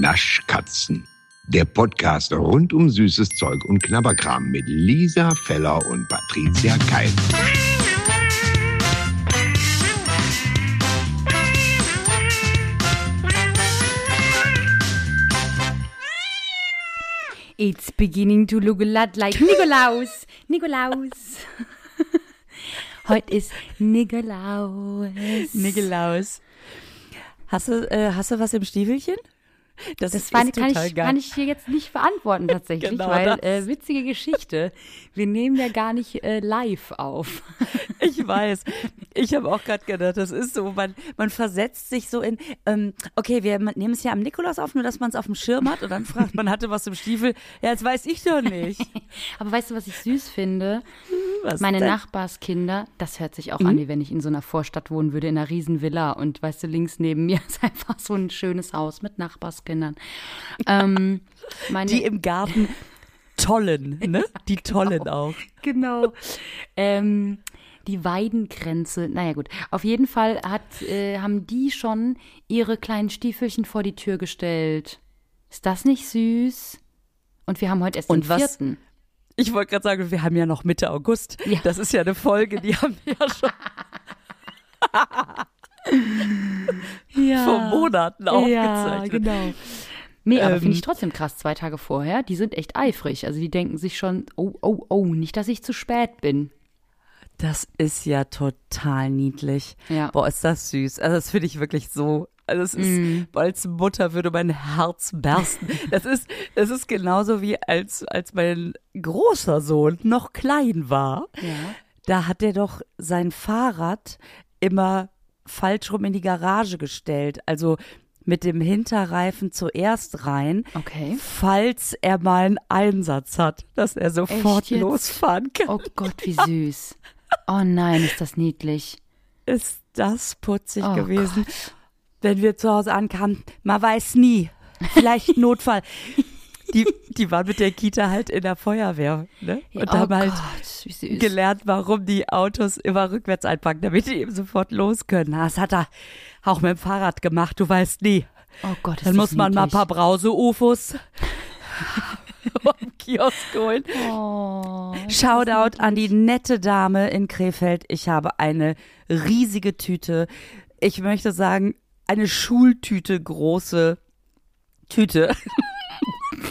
Naschkatzen. Der Podcast rund um süßes Zeug und Knabberkram mit Lisa Feller und Patricia Keil. It's beginning to look a lot like Nikolaus. Nikolaus. Heute ist Nikolaus. Nikolaus. Hast du, äh, hast du was im Stiefelchen? Das, das war, kann, ich, geil. kann ich hier jetzt nicht beantworten tatsächlich, Genau weil das. äh, witzige Geschichte. Wir nehmen ja gar nicht äh, live auf. Ich weiß. Ich habe auch gerade gedacht, das ist so, man, man versetzt sich so in, ähm, okay, wir nehmen es ja am Nikolaus auf, nur dass man es auf dem Schirm hat und dann fragt man, hatte was im Stiefel. Ja, jetzt weiß ich doch nicht. Aber weißt du, was ich süß finde? Was Meine denn? Nachbarskinder, das hört sich auch an, wie wenn ich in so einer Vorstadt wohnen würde, in einer riesen Villa und weißt du, links neben mir ist einfach so ein schönes Haus mit Nachbarskindern. Ähm, meine, Die im Garten tollen, ne? Die tollen auch. Genau. Ähm, die Weidengrenze, naja gut. Auf jeden Fall hat, äh, haben die schon ihre kleinen Stiefelchen vor die Tür gestellt. Ist das nicht süß? Und wir haben heute erst Und den was- vierten. Ich wollte gerade sagen, wir haben ja noch Mitte August. Ja. Das ist ja eine Folge, die haben wir ja schon Ja. vor Monaten Ja, aufgezeichnet. genau. Nee, aber Ähm, finde ich trotzdem krass, zwei Tage vorher, die sind echt eifrig. Also die denken sich schon, oh, oh, oh, nicht, dass ich zu spät bin. Das ist ja total niedlich. Ja. Boah, ist das süß. Also das finde ich wirklich so. Also es ist, Mm. als Mutter würde mein Herz bersten. Das ist, das ist genauso wie als, als mein großer Sohn noch klein war. Ja. Da hat er doch sein Fahrrad immer falsch rum in die Garage gestellt. Also mit dem Hinterreifen zuerst rein, Okay. falls er mal einen Einsatz hat, dass er sofort losfahren kann. Oh Gott, wie süß. Oh nein, ist das niedlich. ist das putzig Oh gewesen. Wenn wir zu Hause ankamen, man weiß nie. Vielleicht Notfall. Die, die waren mit der Kita halt in der Feuerwehr, ne? Und oh haben halt Gott, gelernt, warum die Autos immer rückwärts einpacken, damit die eben sofort los können. Na, Das hat er auch mit dem Fahrrad gemacht, du weißt nie. Oh Gott, ist Dann muss man mal ein niedlich. paar Brause-UFOs am Kiosk holen. Oh, Shoutout an die nette Dame in Krefeld. Ich habe eine riesige Tüte. Ich möchte sagen, eine Schultüte große Tüte.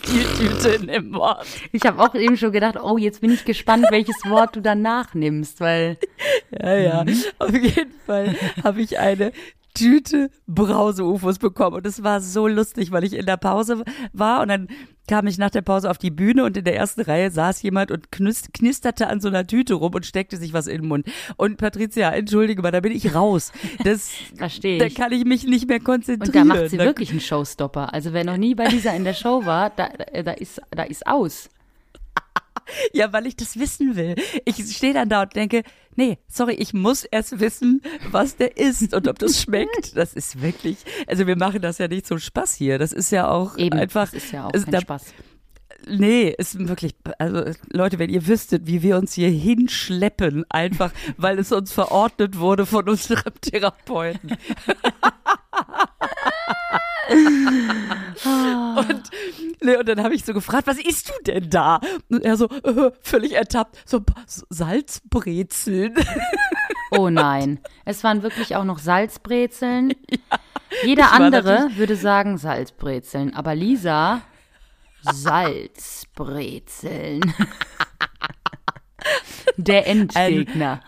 Viel Tüte dem Wort. Ich habe auch eben schon gedacht, oh, jetzt bin ich gespannt, welches Wort du danach nimmst, weil Ja, ja. Auf jeden Fall habe ich eine Tüte Brause-UFOs bekommen. Und es war so lustig, weil ich in der Pause war und dann kam ich nach der Pause auf die Bühne und in der ersten Reihe saß jemand und knisterte an so einer Tüte rum und steckte sich was in den Mund. Und Patricia, entschuldige mal, da bin ich raus. Das, Versteh da ich. kann ich mich nicht mehr konzentrieren. und da macht sie Da- wirklich einen Showstopper. Also wer noch nie bei dieser in der Show war, da, da, da ist da ist aus. Ja, weil ich das wissen will. Ich stehe dann da und denke, nee, sorry, ich muss erst wissen, was der ist und ob das schmeckt. Das ist wirklich, also wir machen das ja nicht zum Spaß hier. Das ist ja auch Eben, einfach. das ist ja auch es- kein da- Spaß. Nee, ist wirklich, also Leute, wenn ihr wüsstet, wie wir uns hier hinschleppen, einfach weil es uns verordnet wurde von unserem Therapeuten. und, nee, und dann habe ich so gefragt, was isst du denn da? Und er so, äh, völlig ertappt, so ein Salzbrezeln. Oh nein, es waren wirklich auch noch Salzbrezeln. Jeder war andere würde sagen Salzbrezeln, aber Lisa Salzbrezeln. Der Endgegner.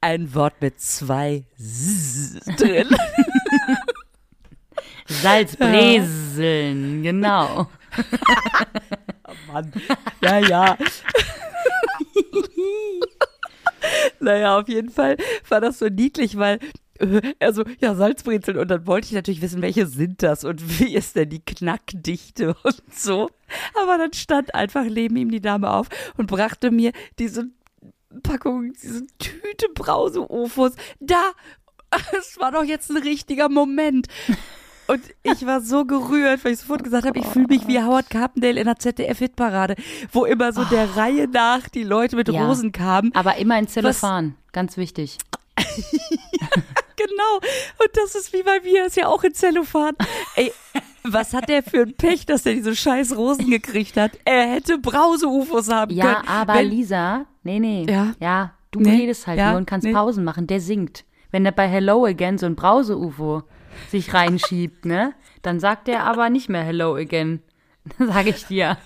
Ein Wort mit zwei S drin. Salzbrezeln, genau. Mann. Ja, ja. naja, auf jeden Fall war das so niedlich, weil äh, er so, ja, Salzbrezeln. Und dann wollte ich natürlich wissen, welche sind das und wie ist denn die Knackdichte und so. Aber dann stand einfach neben ihm die Dame auf und brachte mir diese Packung, diese Tüte Brause-Ofos. Da, es war doch jetzt ein richtiger Moment. Und ich war so gerührt, weil ich sofort gesagt habe, ich fühle mich wie Howard Carpendale in der ZDF-Hitparade, wo immer so der Reihe nach die Leute mit Ja. Rosen kamen. Aber immer in Zellophan, ganz wichtig. Genau. Und das ist wie bei mir, ist ja auch in Zellophan. Ey, Was hat der für ein Pech, dass er diese scheiß Rosen gekriegt hat? Er hätte Brause-UFOs haben Ja, können. aber Wenn- Lisa, nee, nee. Ja. Ja, du Nee, redest halt ja, nur und kannst nee. Pausen machen. Der singt. Wenn er bei Hello Again so ein Brause-UFO sich reinschiebt, ne? Dann sagt er aber nicht mehr Hello Again. Sag ich dir.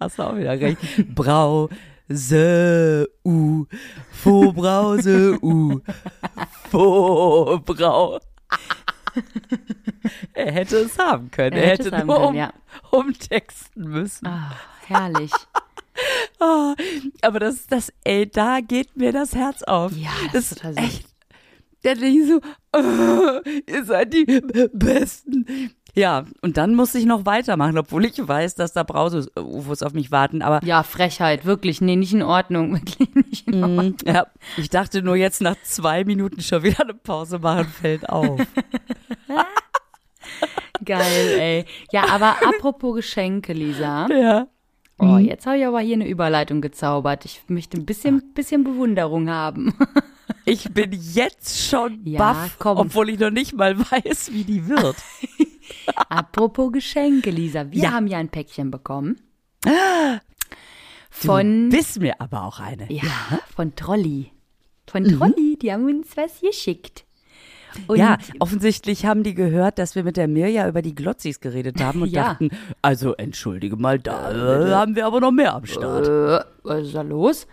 Hast du auch wieder recht. Brause, U, Fo Brause, U, Fo Brau. Er hätte es haben können. Er Er, hätte hätte, nur können, um, ja. umtexten müssen. Ah, herrlich. Ah, aber das, das, ey, da geht mir das Herz auf. Ja, das ist total süß. echt. Der denkt so, oh, ihr seid die Besten. Ja, und dann musste ich noch weitermachen, obwohl ich weiß, dass da Brause-UFOs auf mich warten. Aber Ja, Frechheit, wirklich. Nee, nicht in Ordnung. Wirklich nicht in Ordnung. Mm, ja, ich dachte nur jetzt nach zwei Minuten schon wieder eine Pause machen, fällt auf. Geil, ey. Ja, aber apropos Geschenke, Lisa. ja. Oh, jetzt habe ich aber hier eine Überleitung gezaubert. Ich möchte ein bisschen, bisschen Bewunderung haben. Ich bin jetzt schon Ja, baff, komm. obwohl ich noch nicht mal weiß, wie die wird. Apropos Geschenke, Lisa. Wir Ja. haben ja ein Päckchen bekommen. Du Von, bist mir aber auch eine. ja, von Trolli. Von Mhm. Trolli, die haben uns was geschickt. Und ja, offensichtlich haben die gehört, dass wir mit der Mirja über die Glotzis geredet haben und Ja. dachten, also entschuldige mal, da äh, haben wir aber noch mehr am Start. äh, was ist da los?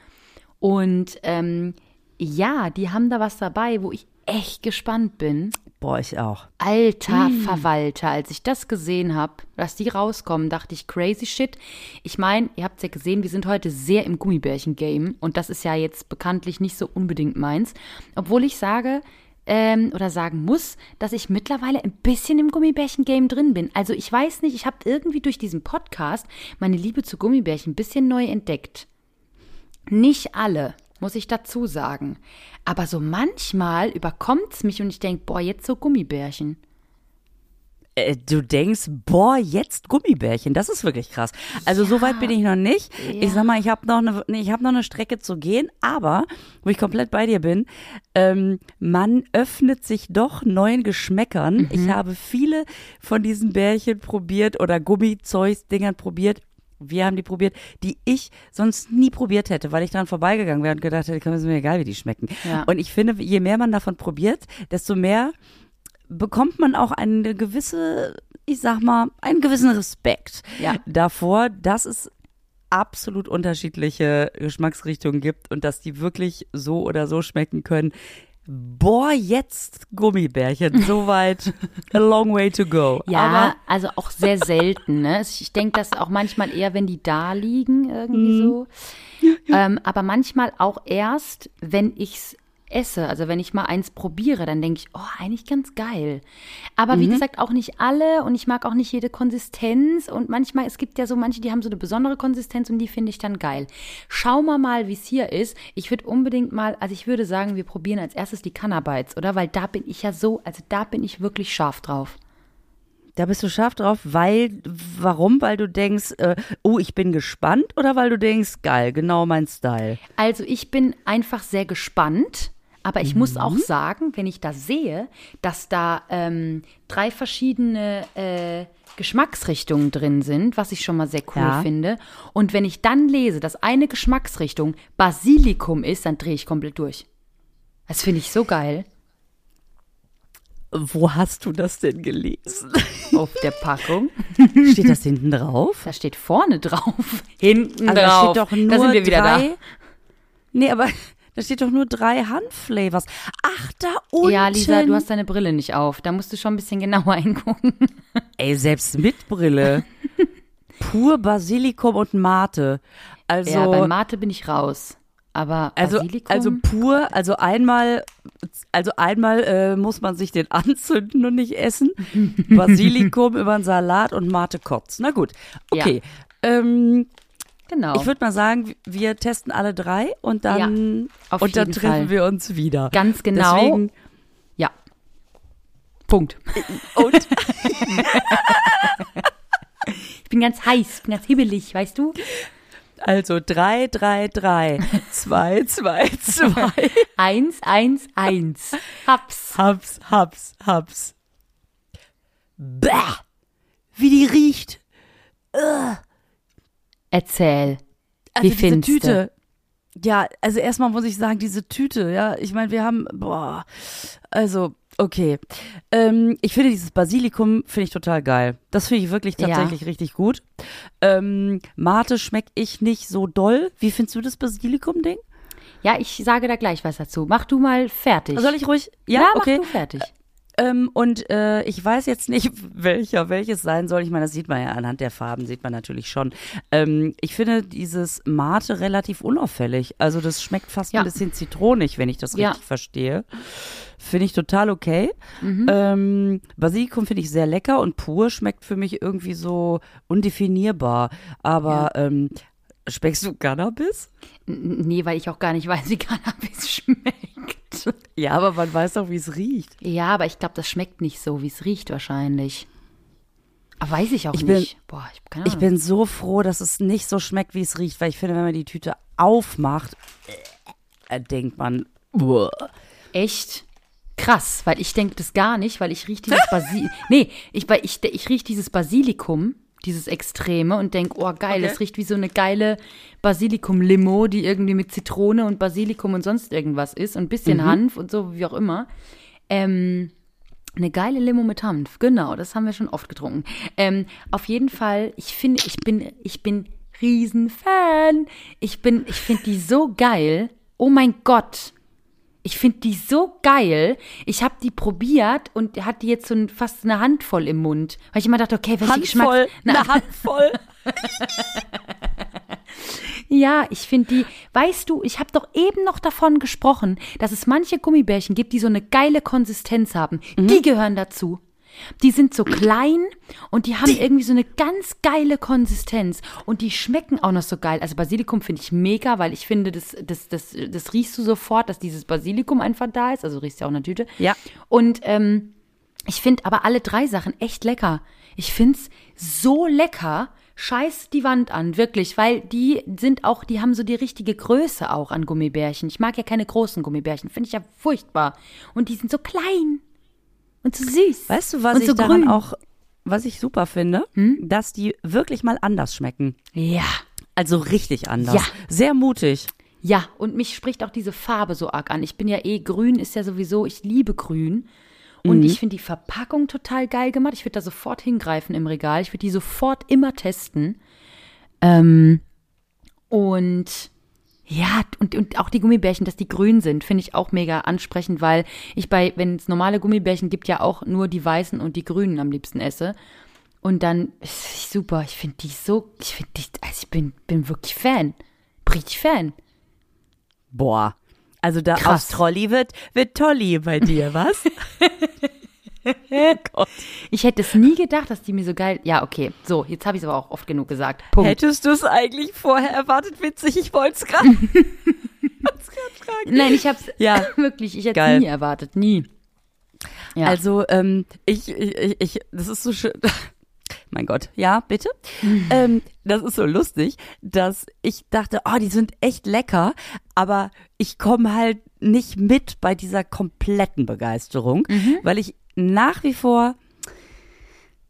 Und ähm, ja, die haben da was dabei, wo ich echt gespannt bin. Boah, ich auch. Alter Hm. Verwalter, als ich das gesehen habe, dass die rauskommen, dachte ich, crazy shit. Ich meine, ihr habt ja gesehen, wir sind heute sehr im Gummibärchen-Game und das ist ja jetzt bekanntlich nicht so unbedingt meins. Obwohl ich sage, ähm, oder sagen muss, dass ich mittlerweile ein bisschen im Gummibärchen-Game drin bin. Also ich weiß nicht, ich habe irgendwie durch diesen Podcast meine Liebe zu Gummibärchen ein bisschen neu entdeckt. Nicht alle, muss ich dazu sagen. Aber so manchmal überkommt's mich und ich denk, boah, jetzt so Gummibärchen. Äh, du denkst, boah, jetzt Gummibärchen, das ist wirklich krass. Also so weit bin ich noch nicht. Ich sag mal, ich habe noch eine, nee, ich habe noch eine Strecke zu gehen, aber wo ich komplett bei dir bin, ähm, man öffnet sich doch neuen Geschmäckern. Ich habe viele von diesen Bärchen probiert oder Gummizeugs-Dingern probiert. Wir haben die probiert, die ich sonst nie probiert hätte, weil ich dran vorbeigegangen wäre und gedacht hätte, komm, ist mir egal, wie die schmecken. Ja. Und ich finde, je mehr man davon probiert, desto mehr bekommt man auch eine gewisse, ich sag mal, einen gewissen Respekt Ja. davor, dass es absolut unterschiedliche Geschmacksrichtungen gibt und dass die wirklich so oder so schmecken können. Boah, jetzt Gummibärchen, soweit, a long way to go. Ja, Aber also auch sehr selten. Ne? Ich denke, das auch manchmal eher, wenn die da liegen, irgendwie so. Ähm, aber manchmal auch erst, wenn ich's esse. Also wenn ich mal eins probiere, dann denke ich, oh, eigentlich ganz geil. Aber wie gesagt, auch nicht alle und ich mag auch nicht jede Konsistenz. Und manchmal, es gibt ja so manche, die haben so eine besondere Konsistenz und die finde ich dann geil. Schauen wir mal, wie es hier ist. Ich würde unbedingt mal, also ich würde sagen, wir probieren als erstes die Cannabites, oder? Weil da bin ich ja so, also da bin ich wirklich scharf drauf. da bist du scharf drauf, weil, warum? Weil du denkst, äh, oh, ich bin gespannt oder weil du denkst, geil, genau mein Style. Also ich bin einfach sehr gespannt, aber ich muss auch sagen, wenn ich da sehe, dass da ähm, drei verschiedene äh, Geschmacksrichtungen drin sind, was ich schon mal sehr cool Ja. finde. Und wenn ich dann lese, dass eine Geschmacksrichtung Basilikum ist, dann drehe ich komplett durch. Das finde ich so geil. Wo hast du das denn gelesen? Auf der Packung. Steht das hinten drauf? Da steht vorne drauf. Hinten Also da drauf. steht doch nur da sind wir wieder drei. da. Nee, aber da steht doch nur drei Handflavors. Ach, da unten. Ja, Lisa, du hast deine Brille nicht auf. Da musst du schon ein bisschen genauer hingucken. Ey, selbst mit Brille. Pur Basilikum und Mate. Also, ja, bei Mate bin ich raus. Aber also, Basilikum? also pur, also einmal, also einmal äh, muss man sich den anzünden und nicht essen. Basilikum über einen Salat und Mate kocht's. Na gut, okay. Ähm, genau. Ich würde mal sagen, wir testen alle drei und dann, auf und dann treffen Fall. wir uns wieder. Ganz genau. Deswegen, ja. Punkt. und Ich bin ganz heiß, bin ganz hibbelig, weißt du? Also 3, 3, 3, 2, 2, 2. Eins, eins, eins. Hab's. Haps, haps, haps. Bäh, wie die riecht. Erzähl. Also Wie diese findest du? Tüte. Ja, also erstmal muss ich sagen, diese Tüte, ja, ich meine, wir haben, boah, also, okay. Ähm, ich finde dieses Basilikum, finde ich total geil. Das finde ich wirklich Ja. tatsächlich richtig gut. Ähm, Mate schmecke ich nicht so doll. Wie findest du das Basilikum-Ding? Ja, ich sage da gleich was dazu. Mach du mal fertig. Soll ich ruhig? ja, Ja, mach okay. du fertig. Ähm, und äh, ich weiß jetzt nicht, welcher welches sein soll. Ich meine, das sieht man ja anhand der Farben, sieht man natürlich schon. Ähm, ich finde dieses Mate relativ unauffällig. Also das schmeckt fast Ja. ein bisschen zitronig, wenn ich das Ja. richtig verstehe. Finde ich total okay. Mhm. Ähm, Basilikum finde ich sehr lecker und pur schmeckt für mich irgendwie so undefinierbar. Aber ähm, schmeckst du Cannabis? Nee, weil ich auch gar nicht weiß, wie Cannabis schmeckt. Ja, aber man weiß doch, wie es riecht. Ja, aber ich glaube, das schmeckt nicht so, wie es riecht wahrscheinlich. Aber weiß ich auch Ich bin- nicht. Boah, ich keine Ich Ahnung. bin so froh, dass es nicht so schmeckt, wie es riecht, weil ich finde, wenn man die Tüte aufmacht, äh, denkt man, uah. Echt krass, weil ich denke das gar nicht, weil ich rieche dieses Basilikum. nee, ich, weil ich, ich rieche dieses Basilikum, dieses Extreme und denke, oh geil, Okay. das riecht wie so eine geile Basilikum-Limo, die irgendwie mit Zitrone und Basilikum und sonst irgendwas ist und ein bisschen Hanf und so, wie auch immer. Ähm, eine geile Limo mit Hanf, genau, das haben wir schon oft getrunken. Ähm, auf jeden Fall, ich finde, ich bin, ich bin Riesenfan. Ich bin, ich finde die so geil. Oh mein Gott. Ich finde die so geil. Ich habe die probiert und hatte jetzt so ein, fast eine Handvoll im Mund. Weil ich immer dachte, okay, welche Handvoll, Geschmack. Na, eine Handvoll. ja, ich finde die, weißt du, ich habe doch eben noch davon gesprochen, dass es manche Gummibärchen gibt, die so eine geile Konsistenz haben. Die gehören dazu. Die sind so klein und die haben irgendwie so eine ganz geile Konsistenz und die schmecken auch noch so geil. Also Basilikum finde ich mega, weil ich finde, das, das, das, das riechst du sofort, dass dieses Basilikum einfach da ist. Also riechst du auch in der Tüte. Ja. Und ähm, ich finde aber alle drei Sachen echt lecker. Ich find's so lecker. Scheiß die Wand an, wirklich, weil die sind auch, die haben so die richtige Größe auch an Gummibärchen. Ich mag ja keine großen Gummibärchen, finde ich ja furchtbar. Und die sind so klein und so süß. Weißt du, was und ich so daran grün. Hm? auch, was ich super finde? Dass die wirklich mal anders schmecken. Ja. Also richtig anders. Ja. Sehr mutig. Ja, und mich spricht auch diese Farbe so arg an. Ich bin ja eh grün, ist ja sowieso, ich liebe grün. Und ich finde die Verpackung total geil gemacht. Ich würde da sofort hingreifen im Regal. Ich würde die sofort immer testen. Ähm, und ja, und, und auch die Gummibärchen, dass die grün sind, finde ich auch mega ansprechend, weil ich bei, wenn es normale Gummibärchen gibt, ja auch nur die weißen und die grünen am liebsten esse. Und dann ist super. Ich finde die so, ich finde die, also ich bin, bin wirklich Fan. Richtig Fan. Boah. Also da Krass. aus Trolli wird, wird Tolli bei dir, was? Gott. Ich hätte es nie gedacht, dass die mir so geil. Ja, okay. So, jetzt habe ich es aber auch oft genug gesagt. Punkt. Hättest du es eigentlich vorher erwartet? Witzig, ich wollte es gerade. Nein, ich habe es Ja. wirklich, ich hätte es nie erwartet. Nie. Ja. Also, ähm, ich, ich, ich- das ist so schön. Mein Gott, ja, bitte. ähm, das ist so lustig, dass ich dachte, oh, die sind echt lecker, aber ich komme halt nicht mit bei dieser kompletten Begeisterung, weil ich nach wie vor,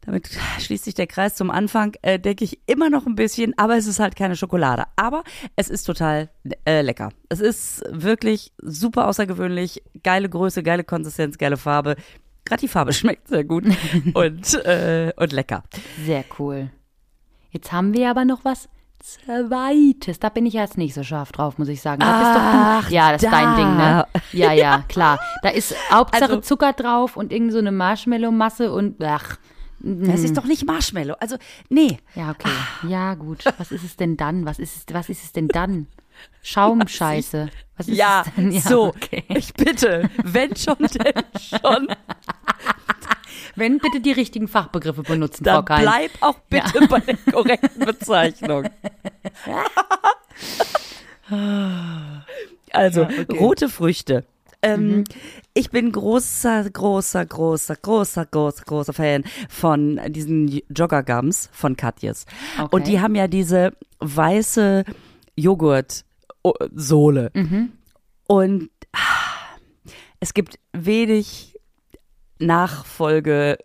damit schließt sich der Kreis zum Anfang, äh, denke ich immer noch ein bisschen, aber es ist halt keine Schokolade. Aber es ist total äh, lecker. Es ist wirklich super außergewöhnlich, geile Größe, geile Konsistenz, geile Farbe. Gerade die Farbe schmeckt sehr gut und, äh, und lecker. Sehr cool. Jetzt haben wir aber noch was Zweites. Da bin ich jetzt nicht so scharf drauf, muss ich sagen. Da doch Ach, du. Ja, das ist dein da. Ding, ne? Ja, ja, klar. Da ist Hauptsache Also- Zucker drauf und irgend so eine Marshmallow-Masse und ach. Das ist doch nicht Marshmallow. Also, nee. Ja, okay. Ja, gut. Was ist es denn dann? Was ist es, was ist es denn dann? Schaumscheiße. Was ist Ja, es denn? Ja, so. okay. Ich bitte, wenn schon, denn schon. Wenn bitte die richtigen Fachbegriffe benutzen, Frau Dann Kein. bleib auch bitte bei der korrekten Bezeichnung. Also, rote Früchte. Ähm, Ich bin großer, großer, großer, großer, großer, großer Fan von diesen Jogger-Gums von Katjes. Okay. Und die haben ja diese weiße Joghurt-Sohle. Und ah, es gibt wenig Nachfolge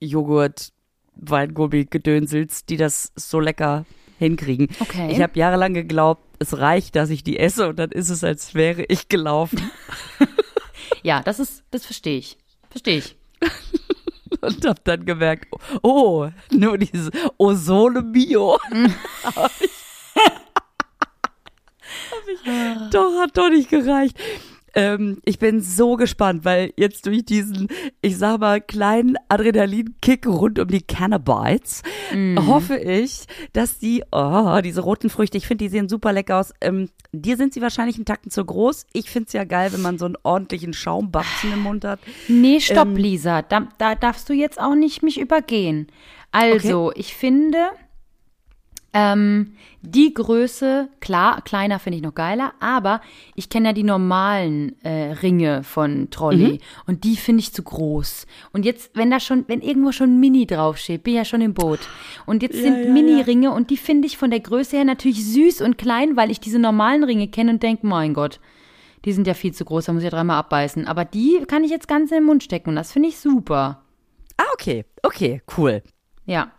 Joghurt, Weingummi, Gedönsels, die das so lecker hinkriegen. Okay. Ich habe jahrelang geglaubt, es reicht, dass ich die esse und dann ist es, als wäre ich gelaufen. Ja, das ist, das verstehe ich. Verstehe ich. und habe dann gemerkt, oh, nur dieses Osole Bio. hab ich, hab ich, doch, hat doch nicht gereicht. Ähm, ich bin so gespannt, weil jetzt durch diesen, ich sag mal, kleinen Adrenalinkick rund um die Cannabites hoffe ich, dass die, oh, diese roten Früchte, ich finde, die sehen super lecker aus. Ähm, dir sind sie wahrscheinlich einen Tacken zu groß. Ich finde es ja geil, wenn man so einen ordentlichen Schaumbatzen im Mund hat. Nee, stopp, Ähm, Lisa. Da, da darfst du jetzt auch nicht mich übergehen. Also, ich finde, ähm, die Größe, klar, kleiner finde ich noch geiler, aber ich kenne ja die normalen äh, Ringe von Trolley Mhm. und die finde ich zu groß. Und jetzt, wenn da schon, wenn irgendwo schon Mini draufsteht, bin ich ja schon im Boot. Und jetzt sind ja, Mini-Ringe und die finde ich von der Größe her natürlich süß und klein, weil ich diese normalen Ringe kenne und denke, mein Gott, die sind ja viel zu groß, da muss ich ja dreimal abbeißen. Aber die kann ich jetzt ganz in den Mund stecken und das finde ich super. Ah, okay, okay, cool. Ja.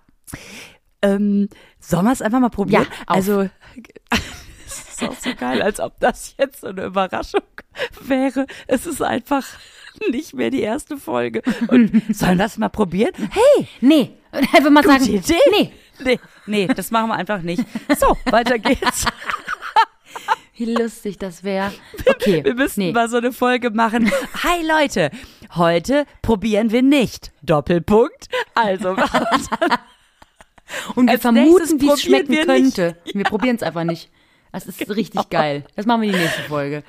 Ähm, sollen wir es einfach mal probieren? Ja, auf. also, es ist auch so geil, als ob das jetzt so eine Überraschung wäre. Es ist einfach nicht mehr die erste Folge. Und sollen wir es mal probieren? Hey, Nee, einfach mal Gute sagen, Idee. nee. nee, nee, das machen wir einfach nicht. So, weiter geht's. Wie lustig das wäre. Okay. Wir müssen nee. mal so eine Folge machen. Hi Leute, heute probieren wir nicht. Doppelpunkt. Also, Und wir als vermuten, wie es schmecken könnte. Genau. Wir probieren es einfach nicht. Das ist richtig geil. Das machen wir die nächste Folge.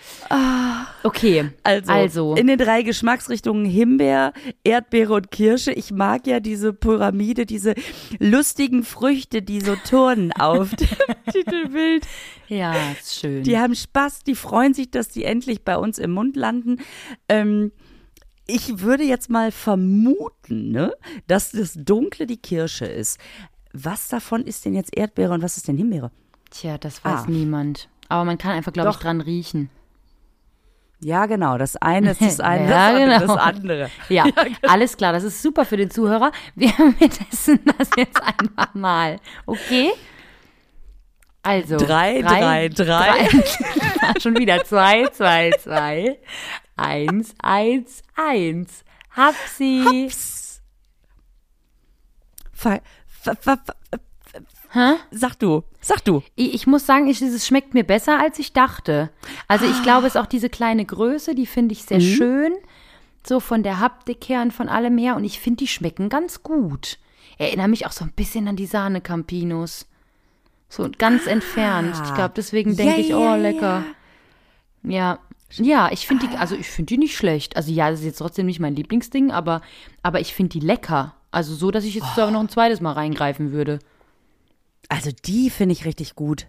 Okay. Also, also in den drei Geschmacksrichtungen Himbeer, Erdbeere und Kirsche. Ich mag ja diese Pyramide, diese lustigen Früchte, die so turnen auf dem Titelbild. ja, ist schön. Die haben Spaß, die freuen sich, dass die endlich bei uns im Mund landen. Ähm, ich würde jetzt mal vermuten, ne, dass das Dunkle die Kirsche ist. Was davon ist denn jetzt Erdbeere und was ist denn Himbeere? Tja, das weiß Ah. niemand. Aber man kann einfach, glaube ich, dran riechen. Ja, ist das eine, das eine, Ja, das andere genau. das andere. Ja, alles klar, das ist super für den Zuhörer. Wir, wir testen das jetzt einfach mal. Okay? Also. Drei, drei, drei. drei. Schon wieder zwei, zwei, zwei. Eins, eins, eins. Hab sie. Ver, Hä? sag du, sag du. Ich, ich muss sagen, ich, es schmeckt mir besser, als ich dachte. Also ich glaube, es ist auch diese kleine Größe, die finde ich sehr schön. So von der Haptik her und von allem her. Und ich finde, die schmecken ganz gut. Erinnere mich auch so ein bisschen an die Sahne Campinos. So ganz entfernt. Ich glaube, deswegen denke Ja, ich, oh, lecker. Ja. Ja, ich finde die, also ich finde die nicht schlecht. Also ja, das ist jetzt trotzdem nicht mein Lieblingsding, aber, aber ich finde die lecker. Also so, dass ich jetzt sogar noch ein zweites Mal reingreifen würde. Also die finde ich richtig gut.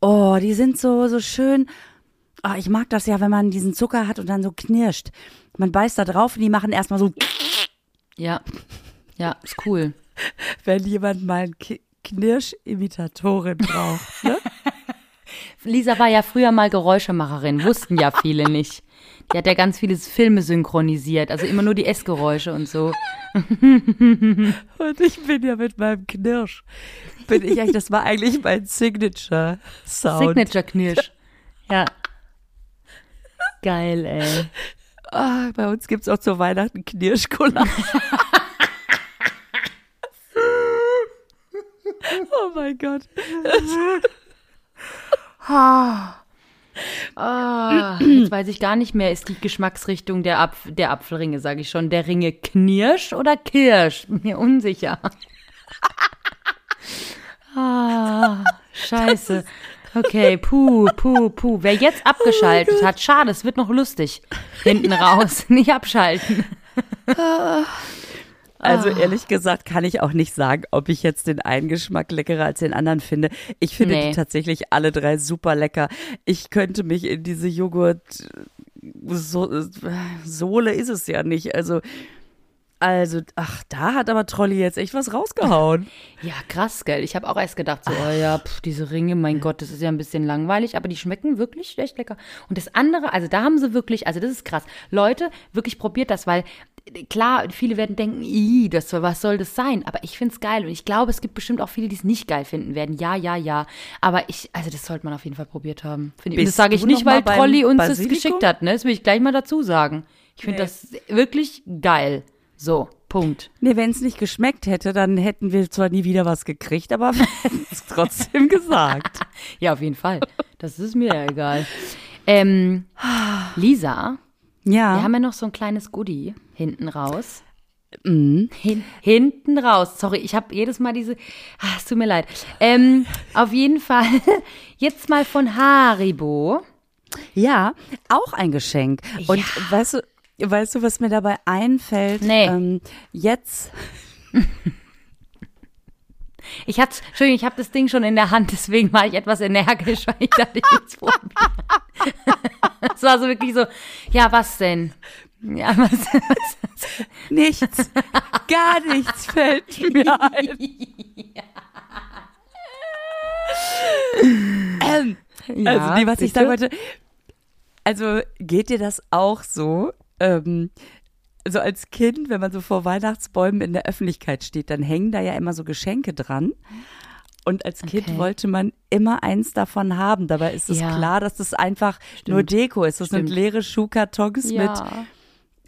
Oh, die sind so, so schön. Oh, ich mag das ja, wenn man diesen Zucker hat und dann so knirscht. Man beißt da drauf und die machen erstmal so, Ja. Ja, ist cool. wenn jemand mal einen Knirsch-Imitatorin braucht. Ne? Lisa war ja früher mal Geräuschemacherin, wussten ja viele nicht. Die hat ja ganz viele Filme synchronisiert, also immer nur die Essgeräusche und so. Und ich bin ja mit meinem Knirsch. Bin ich eigentlich, das war eigentlich mein Signature-Sound. Signature Knirsch. Ja. Geil, ey. Ah, bei uns gibt's auch zu Weihnachten Knirschcola. oh mein Gott. Ah, jetzt weiß ich gar nicht mehr, ist die Geschmacksrichtung der, Apf der Apfelringe, sage ich schon, der Ringe Knirsch oder Kirsch? Mir unsicher. ah, scheiße. Okay, puh, puh, puh. Wer jetzt abgeschaltet hat, schade, es wird noch lustig. Hinten raus, nicht abschalten. Also ehrlich gesagt kann ich auch nicht sagen, ob ich jetzt den einen Geschmack leckerer als den anderen finde. Ich finde Nee. die tatsächlich alle drei super lecker. Ich könnte mich in diese Joghurt so, Sohle ist es ja nicht. Also also ach, da hat aber Trolli jetzt echt was rausgehauen. Ja, krass, gell. Ich habe auch erst gedacht, so, oh ja, pff, diese Ringe, mein Gott, das ist ja ein bisschen langweilig, aber die schmecken wirklich echt lecker. Und das andere, also da haben sie wirklich, also das ist krass. Leute, wirklich probiert das, weil klar, viele werden denken, "Ih, das, was soll das sein? Aber ich find's geil und ich glaube, es gibt bestimmt auch viele, die es nicht geil finden werden. Ja, ja, ja. Aber ich, also das sollte man auf jeden Fall probiert haben. Finde ich. Und das sage ich nicht, weil Trolli uns das Basilikum? geschickt hat, ne? Das will ich gleich mal dazu sagen. Ich finde Nee. das wirklich geil. So, Punkt. Nee, wenn es nicht geschmeckt hätte, dann hätten wir zwar nie wieder was gekriegt, aber wir hätten es trotzdem gesagt. Ja, auf jeden Fall. Das ist mir ja egal. Ähm, Lisa, wir Ja. haben ja noch so ein kleines Goodie hinten raus. Mhm. Hin, hinten raus. Sorry, ich habe jedes Mal diese. Ah, es tut mir leid. Ähm, auf jeden Fall jetzt mal von Haribo. Ja, auch ein Geschenk. Und Ja. weißt du, weißt du, was mir dabei einfällt? Nee. Ähm, jetzt, Ich hatte, Entschuldigung, ich habe das Ding schon in der Hand, deswegen war ich etwas energisch, weil ich dachte, ich will's probieren. Es war so wirklich so, ja, was denn? Ja, was, was nichts, gar nichts fällt mir ein. ähm, also, nee, was ich sagen wollte, also geht dir das auch so? Ähm, so als Kind, wenn man so vor Weihnachtsbäumen in der Öffentlichkeit steht, dann hängen da ja immer so Geschenke dran. Und als Kind Okay. wollte man immer eins davon haben. Dabei ist es Ja. klar, dass das einfach nur Deko ist. Das Stimmt. sind leere Schuhkartons mit. Ja,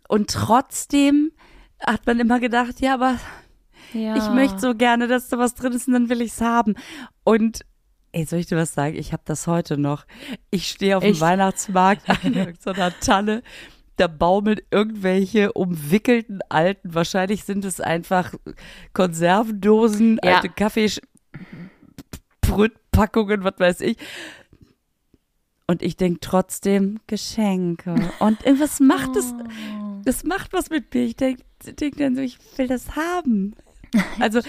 Und trotzdem hat man immer gedacht, ja, aber ja. ich möchte so gerne, dass da was drin ist und dann will ich's haben. Und ey, soll ich dir was sagen? Ich habe das heute noch. Ich stehe auf dem Echt? Weihnachtsmarkt an so einer Tanne. Da baumeln irgendwelche umwickelten alten, wahrscheinlich sind es einfach Konservendosen, Ja. alte Kaffeebrütpackungen, was weiß ich. Und ich denk trotzdem Geschenke. Und irgendwas macht es, das macht was mit mir. Ich denk, denk dann so, ich will das haben. Also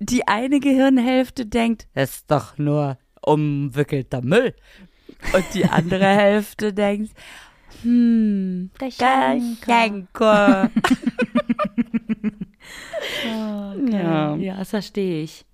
die eine Gehirnhälfte denkt, es ist doch nur umwickelter Müll. Und die andere Hälfte denkt, hm, Geschenke. Ja. Ja, das verstehe ich.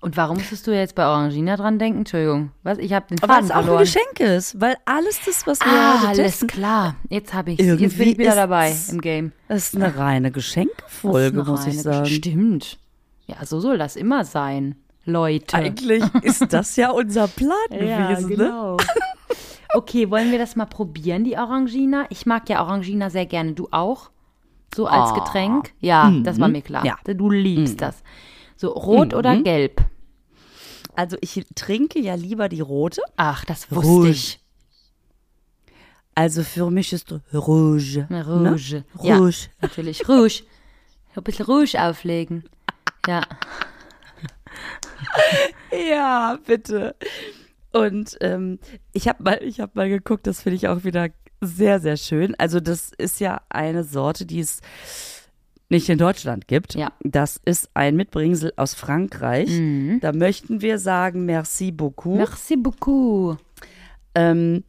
Und warum musstest du jetzt bei Orangina dran denken? Entschuldigung. Was? Ich habe den Aber Faden es auch ein. Geschenk ist, weil alles das, was wir Ah, heute alles testen, klar. Jetzt habe ich Jetzt bin ich wieder dabei im Game. ist eine reine Das Geschenkefolge, muss ich reine- sagen. Stimmt. Ja, so soll das immer sein, Leute. Eigentlich ist das ja unser Plan gewesen, ne? genau. Okay, wollen wir das mal probieren, die Orangina? Ich mag ja Orangina sehr gerne. Du auch? So als Ah. Getränk? Ja, das war mir klar. Ja. Du liebst das. So rot oder gelb? Also ich trinke ja lieber die rote. Ach, das wusste Rouge. ich. Also für mich ist Rouge. Rouge. Ja, Rouge. natürlich. Rouge. Ein bisschen Rouge auflegen. Ja. Ja, bitte. Und ähm, ich habe mal, ich habe mal geguckt, das finde ich auch wieder sehr, sehr schön. Also das ist ja eine Sorte, die es nicht in Deutschland gibt. Ja. Das ist ein Mitbringsel aus Frankreich. Da möchten wir sagen, merci beaucoup. Merci beaucoup. Ähm,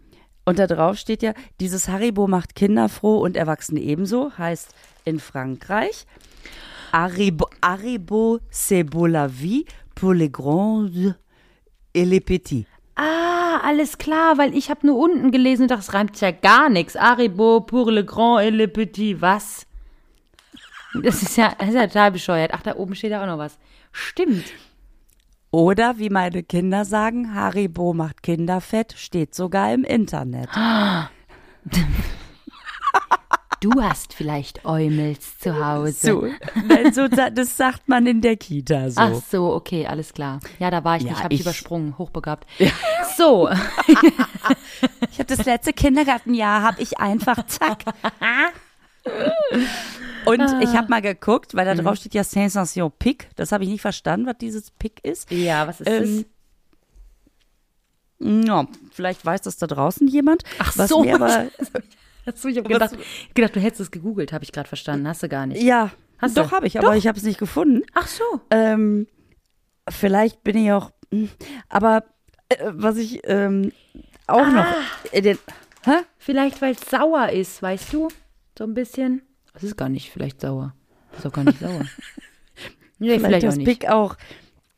und da drauf steht ja, dieses Haribo macht Kinder froh und Erwachsene ebenso, heißt in Frankreich. Haribo, Haribo c'est beau la vie pour les grands et les petits. Ah, alles klar, weil ich habe nur unten gelesen und dachte, es reimt ja gar nichts. Haribo pour le grand et le petit. Was? Das ist ja, das ist ja total bescheuert. Ach, da oben steht ja auch noch was. Stimmt. Oder wie meine Kinder sagen, Haribo macht Kinderfett, steht sogar im Internet. Du hast vielleicht Eumels zu Hause. So, das sagt man in der Kita so. Ach so, okay, alles klar. Ja, da war ich Ja, nicht, habe ich übersprungen, hochbegabt. So, Ich habe das letzte Kindergartenjahr, habe ich einfach zack. Und ich habe mal geguckt, weil da drauf steht ja Sensation Pic. Das habe ich nicht verstanden, was dieses Pic ist. ja, was ist Ähm, Ja, vielleicht weiß das da draußen jemand. Ach was so. Aber, Achso, ich habe gedacht, gedacht, du hättest es gegoogelt, habe ich gerade verstanden. Hast du gar nicht. ja, Hast doch habe ich, aber Doch. ich habe es nicht gefunden. Ach so. Ähm, vielleicht bin ich auch, hm, aber äh, was ich ähm, auch noch, äh, den, hä? Vielleicht, weil es sauer ist, weißt du? So ein bisschen. Es ist gar nicht vielleicht sauer. Ist auch gar nicht sauer. Nee, vielleicht, vielleicht, auch das nicht. Pick auch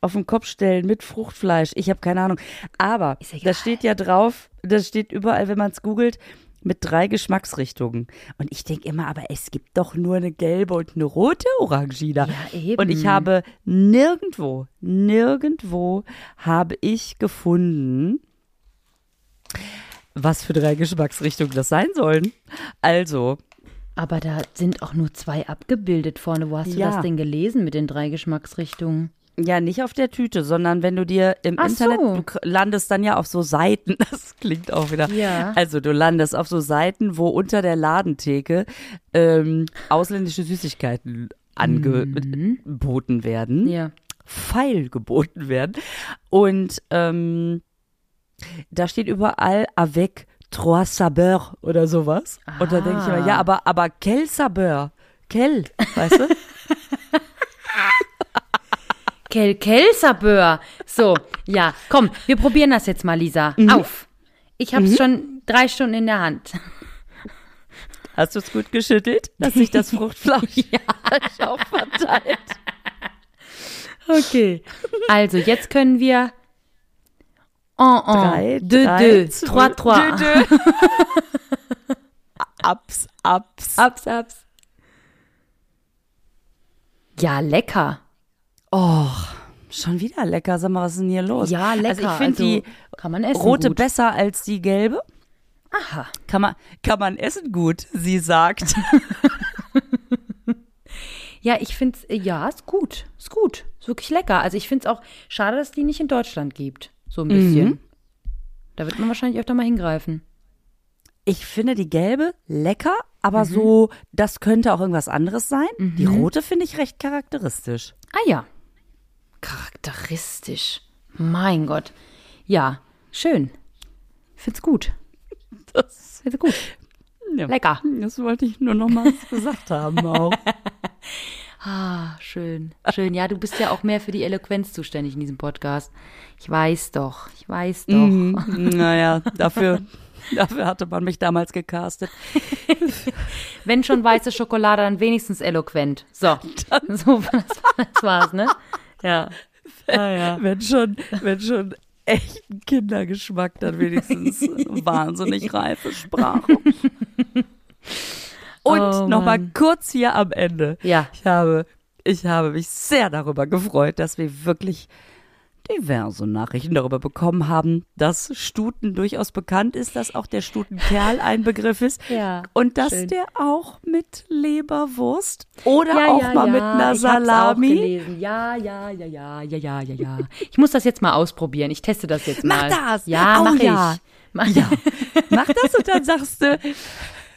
auf den Kopf stellen mit Fruchtfleisch. Ich habe keine Ahnung. Aber da steht ja drauf, das steht überall, wenn man es googelt, mit drei Geschmacksrichtungen. Und ich denke immer, aber es gibt doch nur eine gelbe und eine rote Orangina. Ja, eben. Und ich habe nirgendwo, nirgendwo habe ich gefunden, was für drei Geschmacksrichtungen das sein sollen. Also, Aber da sind auch nur zwei abgebildet vorne. Wo hast du Ja. das denn gelesen mit den drei Geschmacksrichtungen? ja, nicht auf der Tüte, sondern wenn du dir im Ach Internet, so. du landest dann ja auf so Seiten, das klingt auch wieder. Ja. Also du landest auf so Seiten, wo unter der Ladentheke ähm, ausländische Süßigkeiten angeboten werden. Ja. Pfeil geboten werden. Und ähm, da steht überall avec trois saveurs oder sowas. Und da denke ich immer, Ah. ja, aber, aber quel saveur? Quel, weißt du? Kel Kelsabör. So, ja, komm, wir probieren das jetzt mal, Lisa. Mhm. Auf. Ich hab's schon drei Stunden in der Hand. Hast du es gut geschüttelt, dass sich das Fruchtfleisch auch verteilt? Okay. Also, jetzt können wir. Un, un, Drei, deux, drei, deux, trois, trois. Deux, deux. Ups, ups. Ups, ups. Ja, lecker. Oh, schon wieder lecker. Sag mal, was ist denn hier los? Ja, lecker. Also ich finde die kann man essen rote gut. besser als die gelbe. Aha. Kann man, kann man essen gut, sie sagt. Ja, ich find's, äh, ja, ist gut. Ist gut. Ist wirklich lecker. Also ich find's auch schade, dass die nicht in Deutschland gibt. So ein bisschen. Mhm. Da wird man wahrscheinlich öfter mal hingreifen. Ich finde die gelbe lecker, aber Mhm. so, das könnte auch irgendwas anderes sein. Die rote finde ich recht charakteristisch. Ah ja. Charakteristisch. Mein Gott. Ja, schön. Find's gut. Das, Find's gut. ja, Lecker. Das wollte ich nur noch mal gesagt haben auch. Ah, schön. Schön. Ja, du bist ja auch mehr für die Eloquenz zuständig in diesem Podcast. Ich weiß doch. Ich weiß doch. Mhm. Naja, dafür, dafür hatte man mich damals gecastet. Wenn schon weiße Schokolade, dann wenigstens eloquent. So. So, das, das war's, ne? Ja. Ah, ja. Wenn schon, wenn schon echten Kindergeschmack, dann wenigstens wahnsinnig reife Sprache. Und Oh, noch mal Mann. kurz hier am Ende. Ja. Ich habe, ich habe mich sehr darüber gefreut, dass wir wirklich diverse Nachrichten darüber bekommen haben, dass Stuten durchaus bekannt ist, dass auch der Stutenkerl ein Begriff ist Ja, und dass schön. der auch mit Leberwurst oder Ja, auch ja, mal mit einer ich hab's auch Salami. Ja, ja, ja, ja, ja, ja, ja, ja. Ich muss das jetzt mal ausprobieren. Ich teste das jetzt Mach mal. das. Ja, Oh, mach ich. Mach, Ja, mach das und dann sagst du,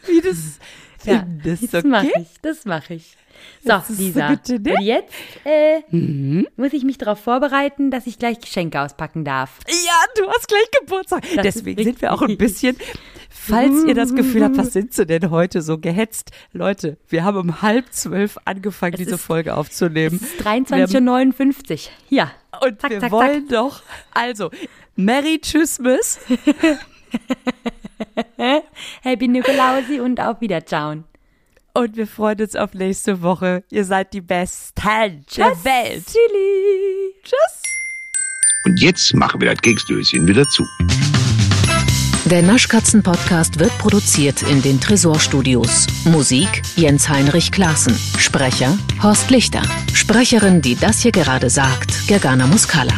wie du es ja, das mache okay? ich. Das mache ich. So, Das ist Lisa. gute Idee. Und jetzt äh, Mhm. muss ich mich darauf vorbereiten, dass ich gleich Geschenke auspacken darf. Ja, du hast gleich Geburtstag. Das Deswegen ist sind wir auch ein bisschen, falls ihr das Gefühl habt, was sind sie denn heute so gehetzt? Leute, wir haben um halb zwölf angefangen, diese ist- Folge aufzunehmen. Es ist 23.59 Uhr. Hier. Und Zack, wir zack, wollen doch, also, Merry Tschüssmas. Happy Nikolausi und auf Wiederschauen. Und wir freuen uns auf nächste Woche. Ihr seid die Besten der Welt. Chili. Tschüss. Und jetzt machen wir das Keksdöschen wieder zu. Der Naschkatzen-Podcast wird produziert in den Tresorstudios. Musik Jens Heinrich Klaassen. Sprecher Horst Lichter. Sprecherin, die das hier gerade sagt, Gergana Muscala.